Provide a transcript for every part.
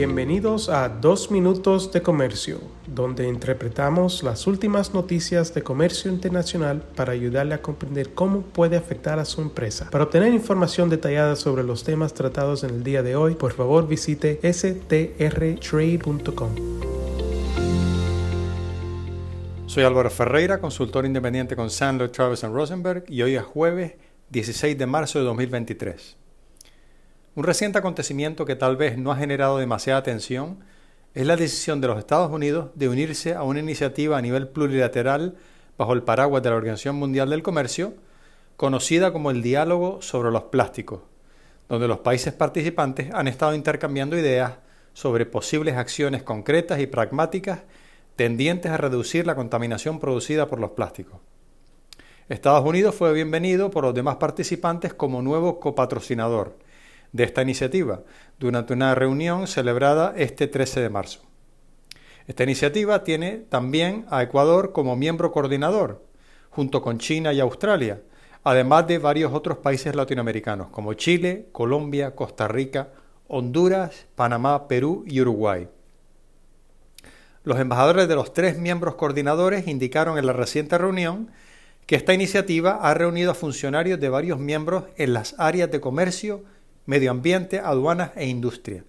Bienvenidos a Dos Minutos de Comercio, donde interpretamos las últimas noticias de comercio internacional para ayudarle a comprender cómo puede afectar a su empresa. Para obtener información detallada sobre los temas tratados en el día de hoy, por favor visite strtrade.com. Soy Álvaro Ferreira, consultor independiente con Sandler, Travis Rosenberg y hoy es jueves 16 de marzo de 2023. Un reciente acontecimiento que tal vez no ha generado demasiada atención es la decisión de los Estados Unidos de unirse a una iniciativa a nivel plurilateral bajo el paraguas de la Organización Mundial del Comercio, conocida como el Diálogo sobre los Plásticos, donde los países participantes han estado intercambiando ideas sobre posibles acciones concretas y pragmáticas tendientes a reducir la contaminación producida por los plásticos. Estados Unidos fue bienvenido por los demás participantes como nuevo copatrocinador, de esta iniciativa durante una reunión celebrada este 13 de marzo. Esta iniciativa tiene también a Ecuador como miembro coordinador, junto con China y Australia, además de varios otros países latinoamericanos como Chile, Colombia, Costa Rica, Honduras, Panamá, Perú y Uruguay. Los embajadores de los tres miembros coordinadores indicaron en la reciente reunión que esta iniciativa ha reunido a funcionarios de varios miembros en las áreas de comercio, medio ambiente, aduanas e industria.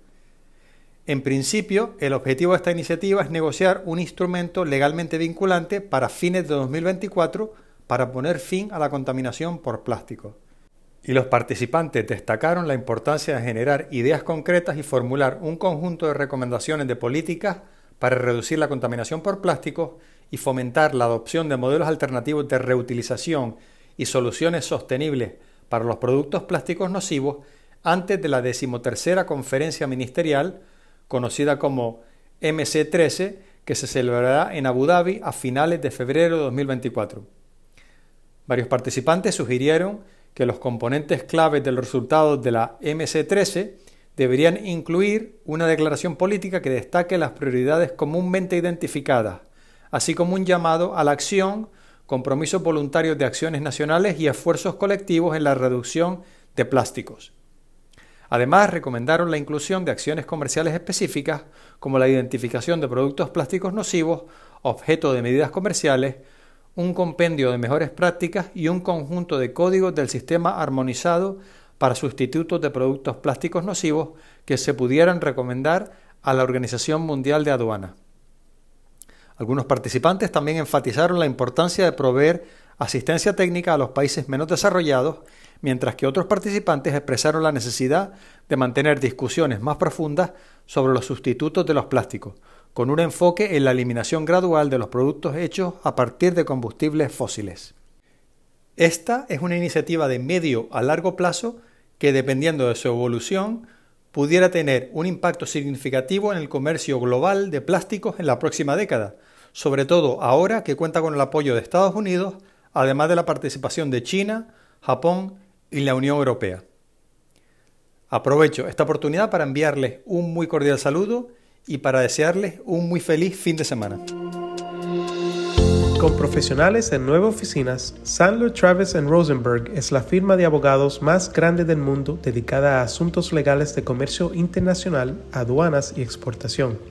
En principio, el objetivo de esta iniciativa es negociar un instrumento legalmente vinculante para fines de 2024 para poner fin a la contaminación por plástico. Y los participantes destacaron la importancia de generar ideas concretas y formular un conjunto de recomendaciones de políticas para reducir la contaminación por plástico y fomentar la adopción de modelos alternativos de reutilización y soluciones sostenibles para los productos plásticos nocivos antes de la decimotercera conferencia ministerial, conocida como MC13, que se celebrará en Abu Dhabi a finales de febrero de 2024. Varios participantes sugirieron que los componentes claves de los resultados de la MC13 deberían incluir una declaración política que destaque las prioridades comúnmente identificadas, así como un llamado a la acción, compromisos voluntarios de acciones nacionales y esfuerzos colectivos en la reducción de plásticos. Además, recomendaron la inclusión de acciones comerciales específicas como la identificación de productos plásticos nocivos, objeto de medidas comerciales, un compendio de mejores prácticas y un conjunto de códigos del sistema armonizado para sustitutos de productos plásticos nocivos que se pudieran recomendar a la Organización Mundial de Aduana. Algunos participantes también enfatizaron la importancia de proveer asistencia técnica a los países menos desarrollados mientras que otros participantes expresaron la necesidad de mantener discusiones más profundas sobre los sustitutos de los plásticos, con un enfoque en la eliminación gradual de los productos hechos a partir de combustibles fósiles. Esta es una iniciativa de medio a largo plazo que, dependiendo de su evolución, pudiera tener un impacto significativo en el comercio global de plásticos en la próxima década, sobre todo ahora que cuenta con el apoyo de Estados Unidos, además de la participación de China, Japón y la Unión Europea. Aprovecho esta oportunidad para enviarles un muy cordial saludo y para desearles un muy feliz fin de semana. Con profesionales en nueve oficinas, Sandler Travis Rosenberg es la firma de abogados más grande del mundo dedicada a asuntos legales de comercio internacional, aduanas y exportación.